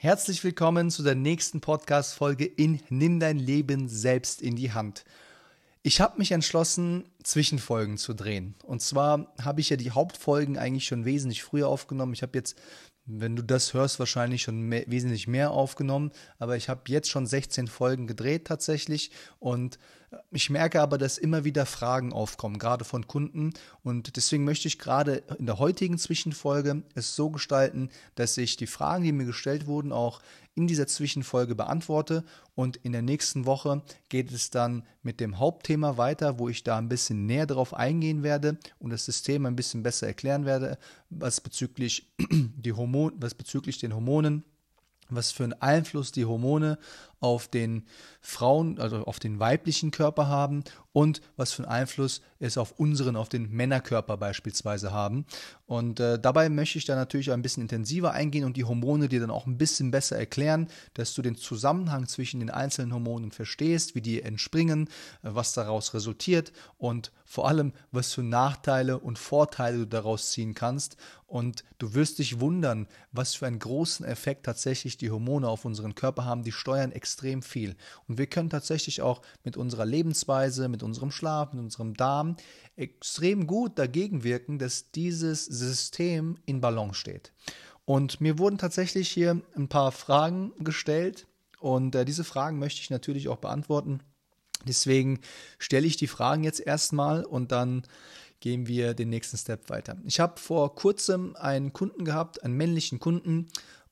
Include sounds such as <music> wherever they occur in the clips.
Herzlich willkommen zu der nächsten Podcast-Folge in Nimm dein Leben selbst in die Hand. Ich habe mich entschlossen, Zwischenfolgen zu drehen. Und zwar habe ich ja die Hauptfolgen eigentlich schon wesentlich früher aufgenommen. Ich habe jetzt, wenn du das hörst, wahrscheinlich schon mehr, wesentlich mehr aufgenommen. Aber ich habe jetzt schon 16 Folgen gedreht tatsächlich. Und ich merke aber, dass immer wieder Fragen aufkommen, gerade von Kunden. Und deswegen möchte ich gerade in der heutigen Zwischenfolge es so gestalten, dass ich die Fragen, die mir gestellt wurden, auch in dieser Zwischenfolge beantworte. Und in der nächsten Woche geht es dann mit dem Hauptthema weiter, wo ich da ein bisschen näher drauf eingehen werde und das System ein bisschen besser erklären werde, was bezüglich, <clears throat> die Hormon, was bezüglich den Hormonen was für einen Einfluss die Hormone auf den Frauen, also auf den weiblichen Körper haben und was für einen Einfluss es auf unseren, auf den Männerkörper beispielsweise haben. Und äh, dabei möchte ich da natürlich ein bisschen intensiver eingehen und die Hormone dir dann auch ein bisschen besser erklären, dass du den Zusammenhang zwischen den einzelnen Hormonen verstehst, wie die entspringen, äh, was daraus resultiert und vor allem, was für Nachteile und Vorteile du daraus ziehen kannst. Und du wirst dich wundern, was für einen großen Effekt tatsächlich die Hormone auf unseren Körper haben. Die steuern extrem extrem viel. Und wir können tatsächlich auch mit unserer Lebensweise, mit unserem Schlaf, mit unserem Darm extrem gut dagegen wirken, dass dieses System in Balance steht. Und mir wurden tatsächlich hier ein paar Fragen gestellt und äh, diese Fragen möchte ich natürlich auch beantworten. Deswegen stelle ich die Fragen jetzt erstmal und dann gehen wir den nächsten Step weiter. Ich habe vor kurzem einen Kunden gehabt, einen männlichen Kunden,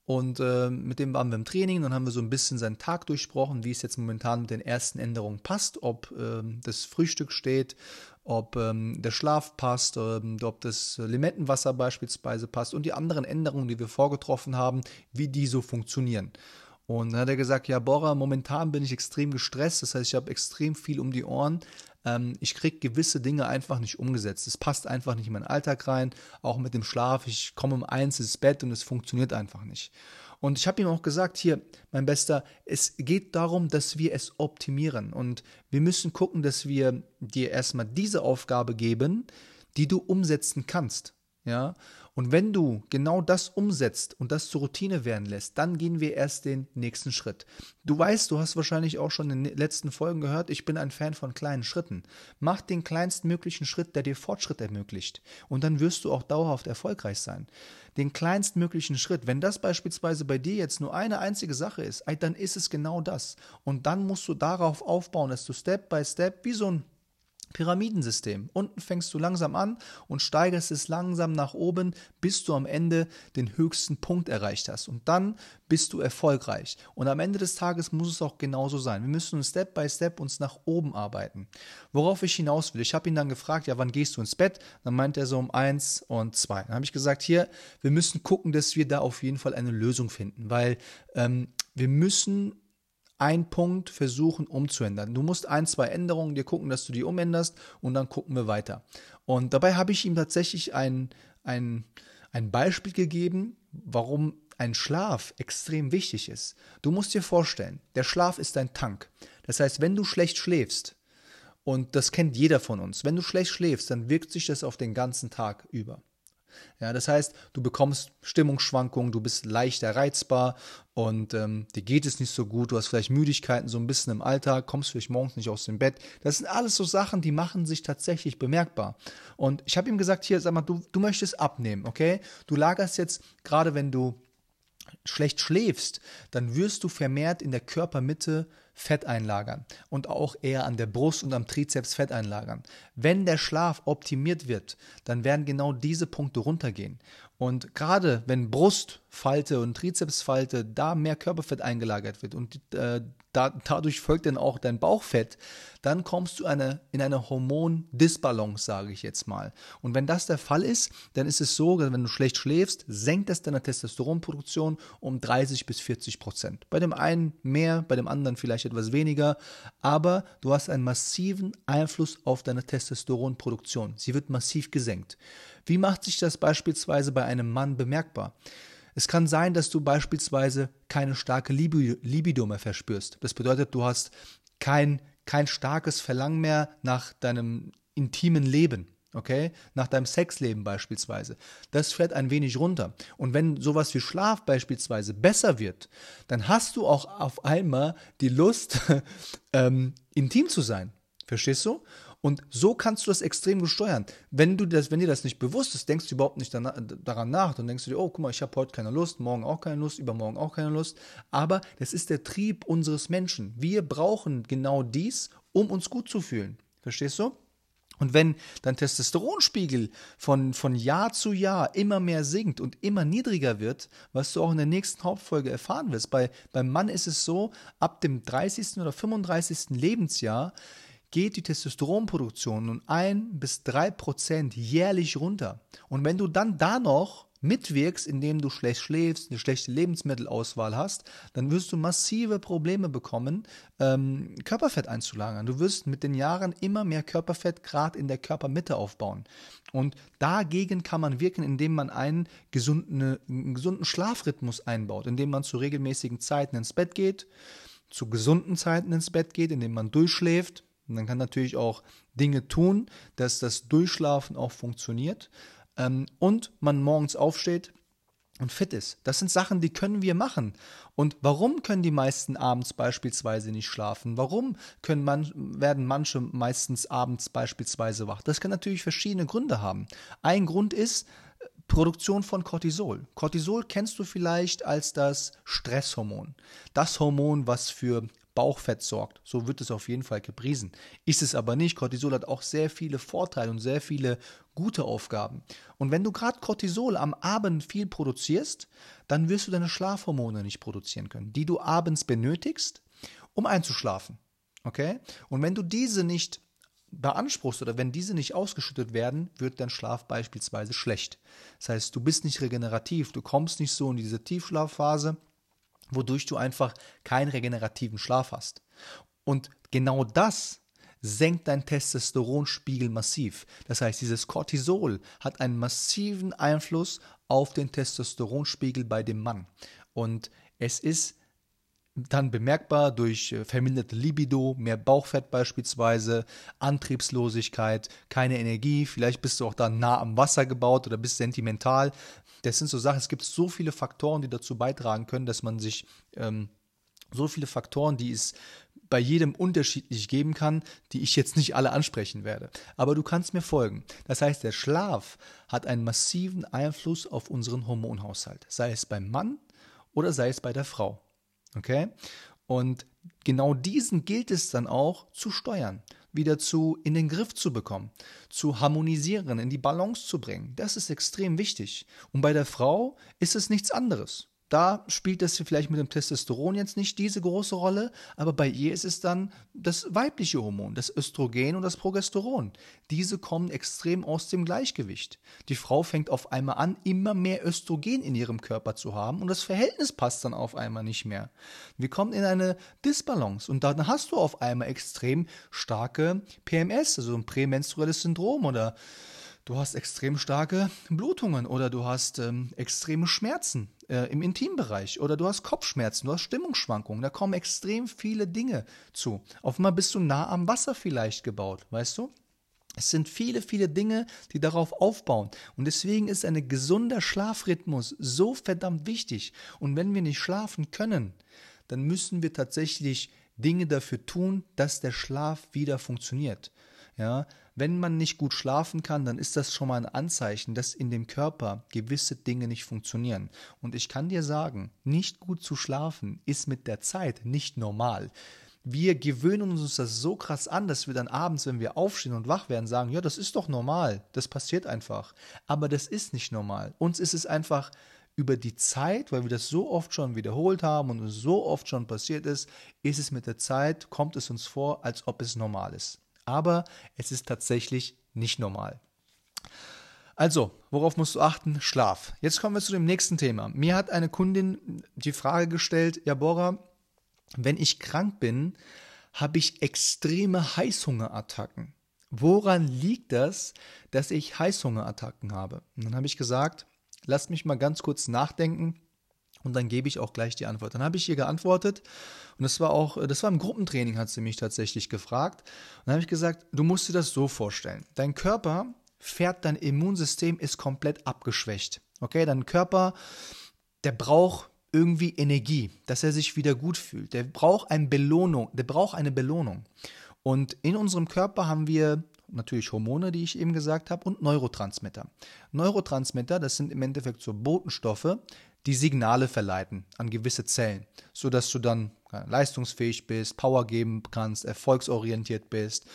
und äh, mit dem waren wir im Training, dann haben wir so ein bisschen seinen Tag durchsprochen, wie es jetzt momentan mit den ersten Änderungen passt, ob äh, das Frühstück steht, ob ähm, der Schlaf passt, äh, ob das Limettenwasser beispielsweise passt und die anderen Änderungen, die wir vorgetroffen haben, wie die so funktionieren. Und dann hat er gesagt, ja, Bora, momentan bin ich extrem gestresst, das heißt, ich habe extrem viel um die Ohren, ähm, ich kriege gewisse Dinge einfach nicht umgesetzt. Es passt einfach nicht in meinen Alltag rein, auch mit dem Schlaf. Ich komme um eins ins Bett und es funktioniert einfach nicht. Und ich habe ihm auch gesagt, hier, mein Bester, es geht darum, dass wir es optimieren. Und wir müssen gucken, dass wir dir erstmal diese Aufgabe geben, die du umsetzen kannst. Ja, und wenn du genau das umsetzt und das zur Routine werden lässt, dann gehen wir erst den nächsten Schritt. Du weißt, du hast wahrscheinlich auch schon in den letzten Folgen gehört, ich bin ein Fan von kleinen Schritten. Mach den kleinstmöglichen Schritt, der dir Fortschritt ermöglicht. Und dann wirst du auch dauerhaft erfolgreich sein. Den kleinstmöglichen Schritt, wenn das beispielsweise bei dir jetzt nur eine einzige Sache ist, dann ist es genau das. Und dann musst du darauf aufbauen, dass du Step by Step wie so ein Pyramidensystem. Unten fängst du langsam an und steigerst es langsam nach oben, bis du am Ende den höchsten Punkt erreicht hast. Und dann bist du erfolgreich. Und am Ende des Tages muss es auch genauso sein. Wir müssen Step by Step uns nach oben arbeiten. Worauf ich hinaus will, ich habe ihn dann gefragt, ja, wann gehst du ins Bett? Dann meint er so um eins und zwei. Dann habe ich gesagt, hier, wir müssen gucken, dass wir da auf jeden Fall eine Lösung finden, weil ähm, wir müssen ein Punkt versuchen umzuändern. Du musst ein, zwei Änderungen dir gucken, dass du die umänderst und dann gucken wir weiter. Und dabei habe ich ihm tatsächlich ein, ein, ein Beispiel gegeben, warum ein Schlaf extrem wichtig ist. Du musst dir vorstellen, der Schlaf ist dein Tank. Das heißt, wenn du schlecht schläfst, und das kennt jeder von uns, wenn du schlecht schläfst, dann wirkt sich das auf den ganzen Tag über. Ja, das heißt, du bekommst Stimmungsschwankungen, du bist leichter reizbar und ähm, dir geht es nicht so gut, du hast vielleicht Müdigkeiten so ein bisschen im Alltag, kommst vielleicht morgens nicht aus dem Bett. Das sind alles so Sachen, die machen sich tatsächlich bemerkbar. Und ich habe ihm gesagt, hier, sag mal, du, du möchtest abnehmen, okay? Du lagerst jetzt, gerade wenn du schlecht schläfst, dann wirst du vermehrt in der Körpermitte Fett einlagern und auch eher an der Brust und am Trizeps Fett einlagern. Wenn der Schlaf optimiert wird, dann werden genau diese Punkte runtergehen. Und gerade wenn Brustfalte und Trizepsfalte da mehr Körperfett eingelagert wird und äh, da, dadurch folgt dann auch dein Bauchfett, dann kommst du eine, in eine Hormondisbalance, sage ich jetzt mal. Und wenn das der Fall ist, dann ist es so, wenn du schlecht schläfst, senkt es deine Testosteronproduktion um 30 bis 40 Prozent. Bei dem einen mehr, bei dem anderen vielleicht etwas weniger, aber du hast einen massiven Einfluss auf deine Testosteronproduktion. Sie wird massiv gesenkt. Wie macht sich das beispielsweise bei einem Mann bemerkbar? Es kann sein, dass du beispielsweise keine starke Libido mehr verspürst. Das bedeutet, du hast kein, kein starkes Verlangen mehr nach deinem intimen Leben. okay, nach deinem Sexleben beispielsweise, das fährt ein wenig runter. Und wenn sowas wie Schlaf beispielsweise besser wird, dann hast du auch auf einmal die Lust, <laughs> ähm, intim zu sein. Verstehst du? Und so kannst du das extrem gesteuern. Wenn, du das, wenn dir das nicht bewusst ist, denkst du überhaupt nicht daran nach. Dann denkst du dir, oh, guck mal, ich habe heute keine Lust, morgen auch keine Lust, übermorgen auch keine Lust. Aber das ist der Trieb unseres Menschen. Wir brauchen genau dies, um uns gut zu fühlen. Verstehst du? Und wenn dein Testosteronspiegel von, von Jahr zu Jahr immer mehr sinkt und immer niedriger wird, was du auch in der nächsten Hauptfolge erfahren wirst, bei, beim Mann ist es so, ab dem 30. oder 35. Lebensjahr geht die Testosteronproduktion um ein bis drei Prozent jährlich runter. Und wenn du dann da noch mitwirkst, indem du schlecht schläfst, eine schlechte Lebensmittelauswahl hast, dann wirst du massive Probleme bekommen, ähm, Körperfett einzulagern. Du wirst mit den Jahren immer mehr Körperfett gerade in der Körpermitte aufbauen. Und dagegen kann man wirken, indem man einen gesunden, einen gesunden Schlafrhythmus einbaut, indem man zu regelmäßigen Zeiten ins Bett geht, zu gesunden Zeiten ins Bett geht, indem man durchschläft. Man kann natürlich auch Dinge tun, dass das Durchschlafen auch funktioniert ähm, und man morgens aufsteht und fit ist. Das sind Sachen, die können wir machen. Und warum können die meisten abends beispielsweise nicht schlafen? Warum können man, werden manche meistens abends beispielsweise wach? Das kann natürlich verschiedene Gründe haben. Ein Grund ist, äh, Produktion von Cortisol. Cortisol kennst du vielleicht als das Stresshormon. Das Hormon, was für Bauchfett sorgt. So wird es auf jeden Fall gepriesen. Ist es aber nicht. Cortisol hat auch sehr viele Vorteile und sehr viele gute Aufgaben. Und wenn du gerade Cortisol am Abend viel produzierst, dann wirst du deine Schlafhormone nicht produzieren können, die du abends benötigst, um einzuschlafen. Okay? Und wenn du diese nicht beanspruchst oder wenn diese nicht ausgeschüttet werden, wird dein Schlaf beispielsweise schlecht. Das heißt, du bist nicht regenerativ, du kommst nicht so in diese Tiefschlafphase wodurch du einfach keinen regenerativen Schlaf hast. Und genau das senkt dein Testosteronspiegel massiv. Das heißt, dieses Cortisol hat einen massiven Einfluss auf den Testosteronspiegel bei dem Mann. Und es ist dann bemerkbar durch äh, verminderte Libido, mehr Bauchfett beispielsweise, Antriebslosigkeit, keine Energie, vielleicht bist du auch da nah am Wasser gebaut oder bist sentimental, das sind so Sachen, es gibt so viele Faktoren, die dazu beitragen können, dass man sich ähm, so viele Faktoren, die es bei jedem unterschiedlich geben kann, die ich jetzt nicht alle ansprechen werde. Aber du kannst mir folgen. Das heißt, der Schlaf hat einen massiven Einfluss auf unseren Hormonhaushalt, sei es beim Mann oder sei es bei der Frau. Okay? Und genau diesen gilt es dann auch zu steuern wieder zu in den Griff zu bekommen, zu harmonisieren, in die Balance zu bringen. Das ist extrem wichtig. Und bei der Frau ist es nichts anderes. Da spielt das vielleicht mit dem Testosteron jetzt nicht diese große Rolle, aber bei ihr ist es dann das weibliche Hormon, das Östrogen und das Progesteron. Diese kommen extrem aus dem Gleichgewicht. Die Frau fängt auf einmal an, immer mehr Östrogen in ihrem Körper zu haben und das Verhältnis passt dann auf einmal nicht mehr. Wir kommen in eine Disbalance und dann hast du auf einmal extrem starke PMS, also ein prämenstruelles Syndrom oder du hast extrem starke Blutungen oder du hast ähm, extreme Schmerzen äh, im Intimbereich oder du hast Kopfschmerzen, du hast Stimmungsschwankungen, da kommen extrem viele Dinge zu. Auf einmal bist du nah am Wasser vielleicht gebaut, weißt du? Es sind viele, viele Dinge, die darauf aufbauen. Und deswegen ist ein gesunder Schlafrhythmus so verdammt wichtig. Und wenn wir nicht schlafen können, dann müssen wir tatsächlich Dinge dafür tun, dass der Schlaf wieder funktioniert. Ja, wenn man nicht gut schlafen kann, dann ist das schon mal ein Anzeichen, dass in dem Körper gewisse Dinge nicht funktionieren. Und ich kann dir sagen, nicht gut zu schlafen ist mit der Zeit nicht normal. Wir gewöhnen uns das so krass an, dass wir dann abends, wenn wir aufstehen und wach werden, sagen, ja, das ist doch normal, das passiert einfach. Aber das ist nicht normal. Uns ist es einfach über die Zeit, weil wir das so oft schon wiederholt haben und es so oft schon passiert ist, ist es mit der Zeit, kommt es uns vor, als ob es normal ist aber es ist tatsächlich nicht normal. Also, worauf musst du achten? Schlaf. Jetzt kommen wir zu dem nächsten Thema. Mir hat eine Kundin die Frage gestellt, ja Bora, wenn ich krank bin, habe ich extreme Heißhungerattacken. Woran liegt das, dass ich Heißhungerattacken habe? Und dann habe ich gesagt, lass mich mal ganz kurz nachdenken und dann gebe ich auch gleich die Antwort. Dann habe ich ihr geantwortet und das war auch, das war im Gruppentraining, hat sie mich tatsächlich gefragt. Und dann habe ich gesagt, du musst dir das so vorstellen. Dein Körper fährt dein Immunsystem ist komplett abgeschwächt. Okay, dein Körper, der braucht irgendwie Energie, dass er sich wieder gut fühlt. Der braucht eine Belohnung, der braucht eine Belohnung. Und in unserem Körper haben wir natürlich Hormone, die ich eben gesagt habe, und Neurotransmitter. Neurotransmitter, das sind im Endeffekt so Botenstoffe, die Signale verleiten an gewisse Zellen, sodass du dann leistungsfähig bist, Power geben kannst, erfolgsorientiert bist,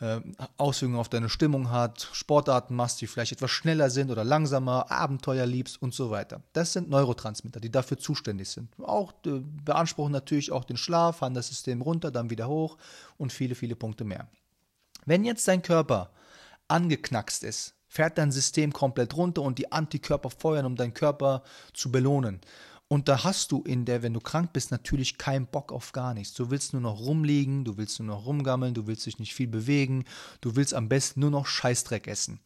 äh, Auswirkungen auf deine Stimmung hat, Sportarten machst, die vielleicht etwas schneller sind oder langsamer, Abenteuer liebst und so weiter. Das sind Neurotransmitter, die dafür zuständig sind. Auch äh, beanspruchen natürlich auch den Schlaf, fahren das System runter, dann wieder hoch und viele, viele Punkte mehr. Wenn jetzt dein Körper angeknackst ist, fährt dein System komplett runter und die Antikörper feuern, um deinen Körper zu belohnen. Und da hast du in der, wenn du krank bist, natürlich keinen Bock auf gar nichts. Du willst nur noch rumliegen, du willst nur noch rumgammeln, du willst dich nicht viel bewegen, du willst am besten nur noch Scheißdreck essen.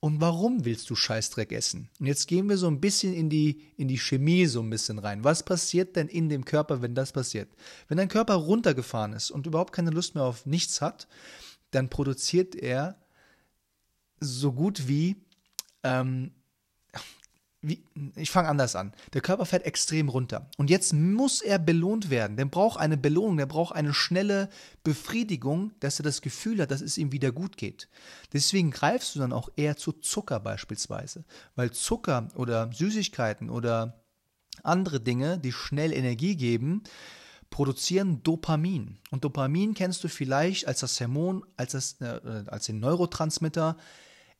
Und warum willst du Scheißdreck essen? Und jetzt gehen wir so ein bisschen in die, in die Chemie so ein bisschen rein. Was passiert denn in dem Körper, wenn das passiert? Wenn dein Körper runtergefahren ist und überhaupt keine Lust mehr auf nichts hat, dann produziert er so gut wie, ähm, wie ich fange anders an. Der Körper fährt extrem runter. Und jetzt muss er belohnt werden. Der braucht eine Belohnung, der braucht eine schnelle Befriedigung, dass er das Gefühl hat, dass es ihm wieder gut geht. Deswegen greifst du dann auch eher zu Zucker beispielsweise. Weil Zucker oder Süßigkeiten oder andere Dinge, die schnell Energie geben, produzieren Dopamin. Und Dopamin kennst du vielleicht als das Hormon, als, das, äh, als den Neurotransmitter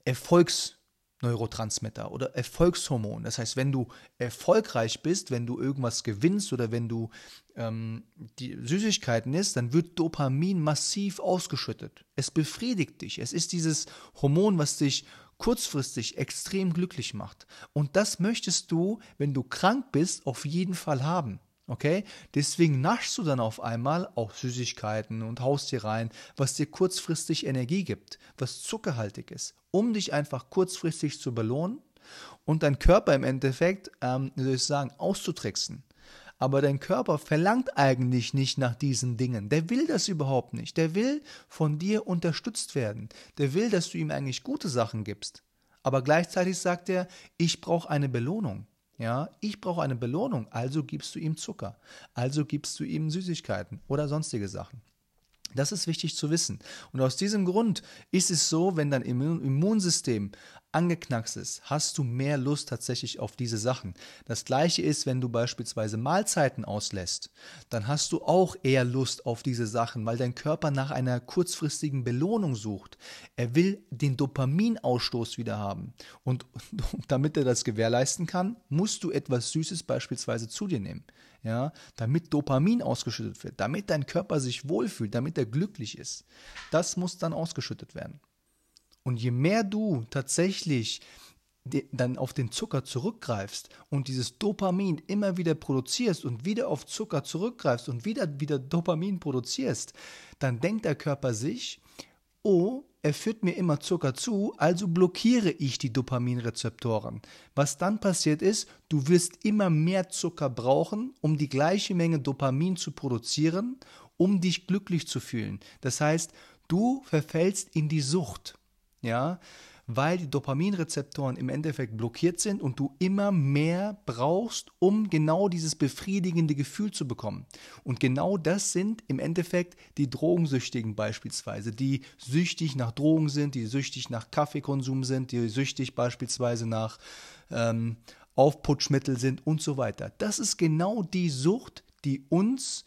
Erfolgsneurotransmitter oder Erfolgshormon. Das heißt, wenn du erfolgreich bist, wenn du irgendwas gewinnst oder wenn du ähm, die Süßigkeiten isst, dann wird Dopamin massiv ausgeschüttet. Es befriedigt dich. Es ist dieses Hormon, was dich kurzfristig extrem glücklich macht. Und das möchtest du, wenn du krank bist, auf jeden Fall haben. Okay? Deswegen naschst du dann auf einmal auch Süßigkeiten und haust dir rein, was dir kurzfristig Energie gibt, was zuckerhaltig ist, um dich einfach kurzfristig zu belohnen und dein Körper im Endeffekt, ähm, wie soll ich sagen, auszutricksen. Aber dein Körper verlangt eigentlich nicht nach diesen Dingen. Der will das überhaupt nicht. Der will von dir unterstützt werden. Der will, dass du ihm eigentlich gute Sachen gibst. Aber gleichzeitig sagt er, ich brauche eine Belohnung. Ja, ich brauche eine Belohnung, also gibst du ihm Zucker, also gibst du ihm Süßigkeiten oder sonstige Sachen. Das ist wichtig zu wissen. Und aus diesem Grund ist es so, wenn dein Immunsystem angeknackst ist, hast du mehr Lust tatsächlich auf diese Sachen. Das gleiche ist, wenn du beispielsweise Mahlzeiten auslässt, dann hast du auch eher Lust auf diese Sachen, weil dein Körper nach einer kurzfristigen Belohnung sucht. Er will den Dopaminausstoß wieder haben. Und <laughs> damit er das gewährleisten kann, musst du etwas Süßes beispielsweise zu dir nehmen. Ja, damit Dopamin ausgeschüttet wird, damit dein Körper sich wohlfühlt, damit er glücklich ist. Das muss dann ausgeschüttet werden. Und je mehr du tatsächlich dann auf den Zucker zurückgreifst und dieses Dopamin immer wieder produzierst und wieder auf Zucker zurückgreifst und wieder wieder Dopamin produzierst, dann denkt der Körper sich, oh, er führt mir immer Zucker zu, also blockiere ich die Dopaminrezeptoren. Was dann passiert ist, du wirst immer mehr Zucker brauchen, um die gleiche Menge Dopamin zu produzieren, um dich glücklich zu fühlen. Das heißt, du verfällst in die Sucht ja, weil die Dopaminrezeptoren im Endeffekt blockiert sind und du immer mehr brauchst, um genau dieses befriedigende Gefühl zu bekommen. Und genau das sind im Endeffekt die Drogensüchtigen beispielsweise, die süchtig nach Drogen sind, die süchtig nach Kaffeekonsum sind, die süchtig beispielsweise nach ähm, Aufputschmittel sind und so weiter. Das ist genau die Sucht, die uns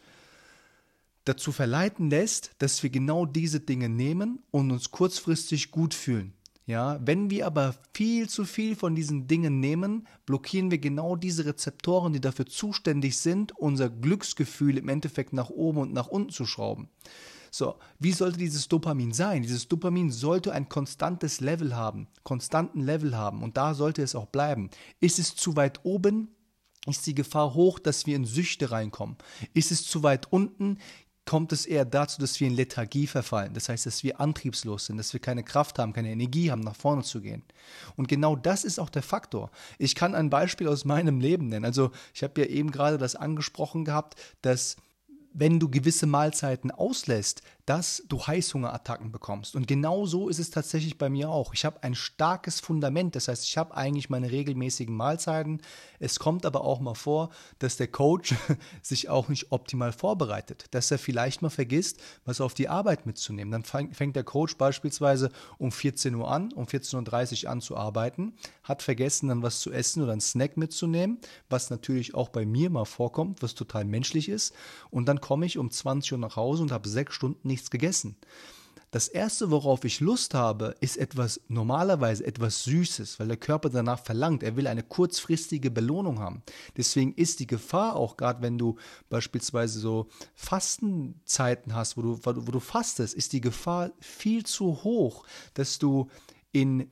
dazu verleiten lässt, dass wir genau diese Dinge nehmen und uns kurzfristig gut fühlen. Ja, wenn wir aber viel zu viel von diesen Dingen nehmen, blockieren wir genau diese Rezeptoren, die dafür zuständig sind, unser Glücksgefühl im Endeffekt nach oben und nach unten zu schrauben. So, wie sollte dieses Dopamin sein? Dieses Dopamin sollte ein konstantes Level haben, konstanten Level haben und da sollte es auch bleiben. Ist es zu weit oben, ist die Gefahr hoch, dass wir in Süchte reinkommen. Ist es zu weit unten, kommt es eher dazu, dass wir in Lethargie verfallen. Das heißt, dass wir antriebslos sind, dass wir keine Kraft haben, keine Energie haben, nach vorne zu gehen. Und genau das ist auch der Faktor. Ich kann ein Beispiel aus meinem Leben nennen. Also ich habe ja eben gerade das angesprochen gehabt, dass wenn du gewisse Mahlzeiten auslässt, dass du Heißhungerattacken bekommst. Und genau so ist es tatsächlich bei mir auch. Ich habe ein starkes Fundament, das heißt, ich habe eigentlich meine regelmäßigen Mahlzeiten. Es kommt aber auch mal vor, dass der Coach <laughs> sich auch nicht optimal vorbereitet, dass er vielleicht mal vergisst, was auf die Arbeit mitzunehmen. Dann fängt der Coach beispielsweise um 14 Uhr an, um 14.30 Uhr an zu arbeiten, hat vergessen, dann was zu essen oder einen Snack mitzunehmen, was natürlich auch bei mir mal vorkommt, was total menschlich ist. Und dann komme ich um 20 Uhr nach Hause und habe sechs Stunden nichts gegessen. Das erste, worauf ich Lust habe, ist etwas normalerweise etwas Süßes, weil der Körper danach verlangt. Er will eine kurzfristige Belohnung haben. Deswegen ist die Gefahr auch gerade, wenn du beispielsweise so Fastenzeiten hast, wo du, wo du fastest, ist die Gefahr viel zu hoch, dass du in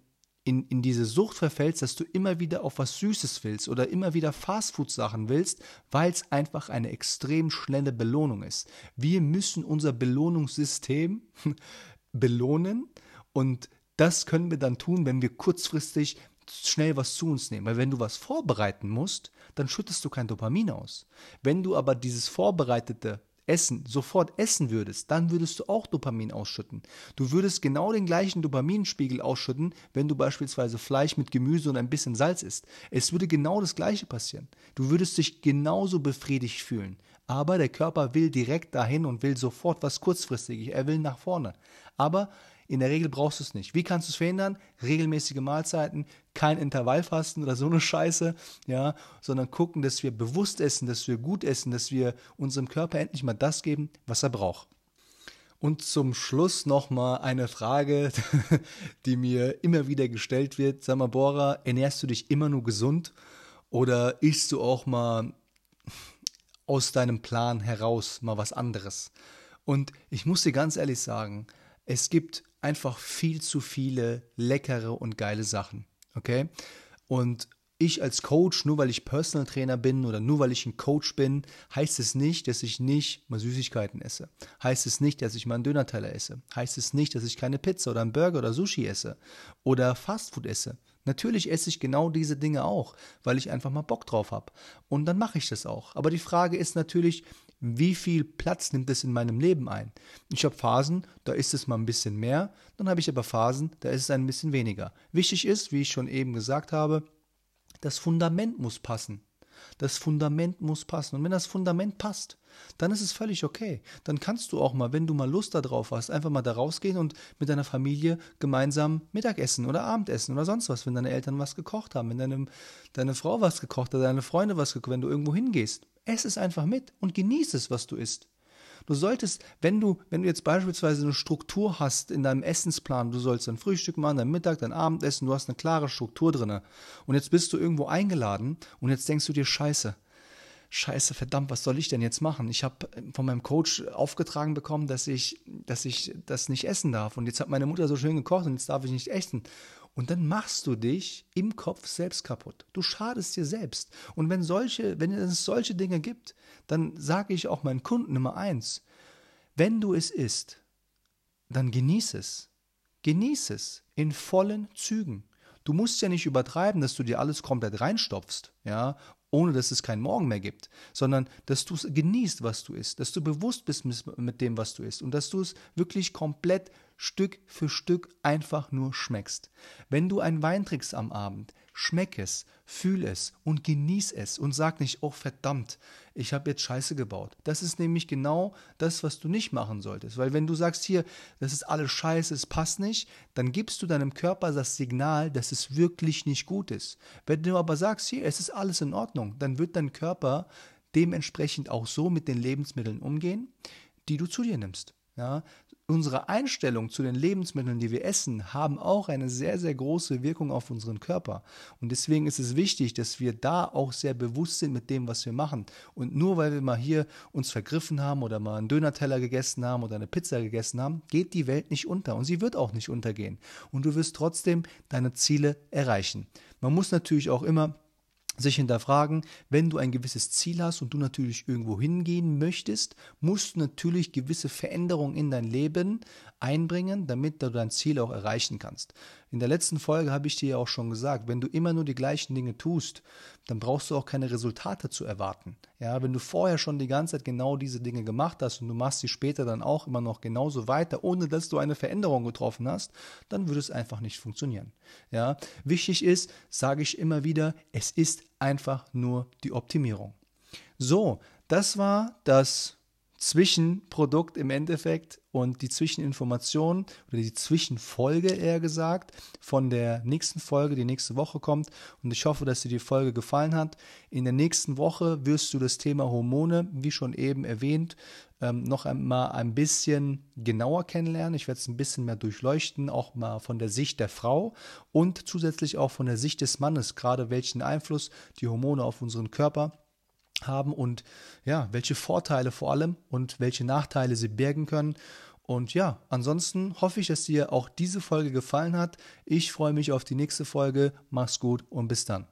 in, in diese Sucht verfällst, dass du immer wieder auf was Süßes willst oder immer wieder Fastfood-Sachen willst, weil es einfach eine extrem schnelle Belohnung ist. Wir müssen unser Belohnungssystem <laughs> belohnen und das können wir dann tun, wenn wir kurzfristig schnell was zu uns nehmen. Weil wenn du was vorbereiten musst, dann schüttest du kein Dopamin aus. Wenn du aber dieses vorbereitete Essen sofort essen würdest, dann würdest du auch Dopamin ausschütten. Du würdest genau den gleichen Dopaminspiegel ausschütten, wenn du beispielsweise Fleisch mit Gemüse und ein bisschen Salz isst. Es würde genau das gleiche passieren. Du würdest dich genauso befriedigt fühlen. Aber der Körper will direkt dahin und will sofort was kurzfristiges. Er will nach vorne. Aber in der Regel brauchst du es nicht. Wie kannst du es verhindern? Regelmäßige Mahlzeiten, kein Intervallfasten oder so eine Scheiße, ja, sondern gucken, dass wir bewusst essen, dass wir gut essen, dass wir unserem Körper endlich mal das geben, was er braucht. Und zum Schluss nochmal eine Frage, <laughs> die mir immer wieder gestellt wird. Sag mal, Bora, ernährst du dich immer nur gesund oder isst du auch mal aus deinem Plan heraus mal was anderes? Und ich muss dir ganz ehrlich sagen, es gibt einfach viel zu viele leckere und geile Sachen. Okay? Und ich als Coach, nur weil ich Personal Trainer bin oder nur weil ich ein Coach bin, heißt es nicht, dass ich nicht mal Süßigkeiten esse. Heißt es nicht, dass ich mal einen Dönerteller esse. Heißt es nicht, dass ich keine Pizza oder einen Burger oder Sushi esse oder Fastfood esse. Natürlich esse ich genau diese Dinge auch, weil ich einfach mal Bock drauf habe. Und dann mache ich das auch. Aber die Frage ist natürlich, wie viel Platz nimmt es in meinem Leben ein? Ich habe Phasen, da ist es mal ein bisschen mehr, dann habe ich aber Phasen, da ist es ein bisschen weniger. Wichtig ist, wie ich schon eben gesagt habe, das Fundament muss passen. Das Fundament muss passen. Und wenn das Fundament passt, dann ist es völlig okay. Dann kannst du auch mal, wenn du mal Lust darauf hast, einfach mal da rausgehen und mit deiner Familie gemeinsam Mittagessen oder Abendessen oder sonst was, wenn deine Eltern was gekocht haben, wenn deine, deine Frau was gekocht hat, deine Freunde was gekocht, wenn du irgendwo hingehst. Ess es einfach mit und genieße es, was du isst. Du solltest, wenn du, wenn du jetzt beispielsweise eine Struktur hast in deinem Essensplan, du sollst dein Frühstück machen, dein Mittag, dein Abendessen, du hast eine klare Struktur drin. Und jetzt bist du irgendwo eingeladen und jetzt denkst du dir, scheiße, scheiße, verdammt, was soll ich denn jetzt machen? Ich habe von meinem Coach aufgetragen bekommen, dass ich, dass ich das nicht essen darf. Und jetzt hat meine Mutter so schön gekocht und jetzt darf ich nicht essen. Und dann machst du dich im Kopf selbst kaputt. Du schadest dir selbst. Und wenn solche, wenn es solche Dinge gibt, dann sage ich auch meinen Kunden Nummer eins, wenn du es isst, dann genieß es. Genieß es in vollen Zügen. Du musst ja nicht übertreiben, dass du dir alles komplett reinstopfst, ja, ohne dass es keinen Morgen mehr gibt, sondern dass du es genießt, was du isst, dass du bewusst bist mit dem, was du isst und dass du es wirklich komplett Stück für Stück einfach nur schmeckst. Wenn du ein Wein trinkst am Abend, schmeck es, fühl es und genieß es und sag nicht, oh verdammt, ich habe jetzt Scheiße gebaut. Das ist nämlich genau das, was du nicht machen solltest. Weil wenn du sagst hier, das ist alles Scheiße, es passt nicht, dann gibst du deinem Körper das Signal, dass es wirklich nicht gut ist. Wenn du aber sagst, hier, es ist alles in Ordnung, dann wird dein Körper dementsprechend auch so mit den Lebensmitteln umgehen, die du zu dir nimmst. Ja, unsere Einstellung zu den Lebensmitteln, die wir essen, haben auch eine sehr, sehr große Wirkung auf unseren Körper. Und deswegen ist es wichtig, dass wir da auch sehr bewusst sind mit dem, was wir machen. Und nur weil wir mal hier uns vergriffen haben oder mal einen Dönerteller gegessen haben oder eine Pizza gegessen haben, geht die Welt nicht unter. Und sie wird auch nicht untergehen. Und du wirst trotzdem deine Ziele erreichen. Man muss natürlich auch immer sich hinterfragen, wenn du ein gewisses Ziel hast und du natürlich irgendwo hingehen möchtest, musst du natürlich gewisse Veränderungen in dein Leben einbringen, damit du dein Ziel auch erreichen kannst. In der letzten Folge habe ich dir ja auch schon gesagt, wenn du immer nur die gleichen Dinge tust, dann brauchst du auch keine Resultate zu erwarten. Ja, wenn du vorher schon die ganze Zeit genau diese Dinge gemacht hast und du machst sie später dann auch immer noch genauso weiter, ohne dass du eine Veränderung getroffen hast, dann würde es einfach nicht funktionieren. Ja, wichtig ist, sage ich immer wieder, es ist einfach nur die Optimierung. So, das war das Zwischenprodukt im Endeffekt und die Zwischeninformation oder die Zwischenfolge eher gesagt von der nächsten Folge, die nächste Woche kommt. Und ich hoffe, dass dir die Folge gefallen hat. In der nächsten Woche wirst du das Thema Hormone, wie schon eben erwähnt, ähm, noch einmal ein bisschen genauer kennenlernen. Ich werde es ein bisschen mehr durchleuchten, auch mal von der Sicht der Frau und zusätzlich auch von der Sicht des Mannes, gerade welchen Einfluss die Hormone auf unseren Körper haben haben und ja, welche Vorteile vor allem und welche Nachteile sie bergen können. Und ja, ansonsten hoffe ich, dass dir auch diese Folge gefallen hat. Ich freue mich auf die nächste Folge. Mach's gut und bis dann.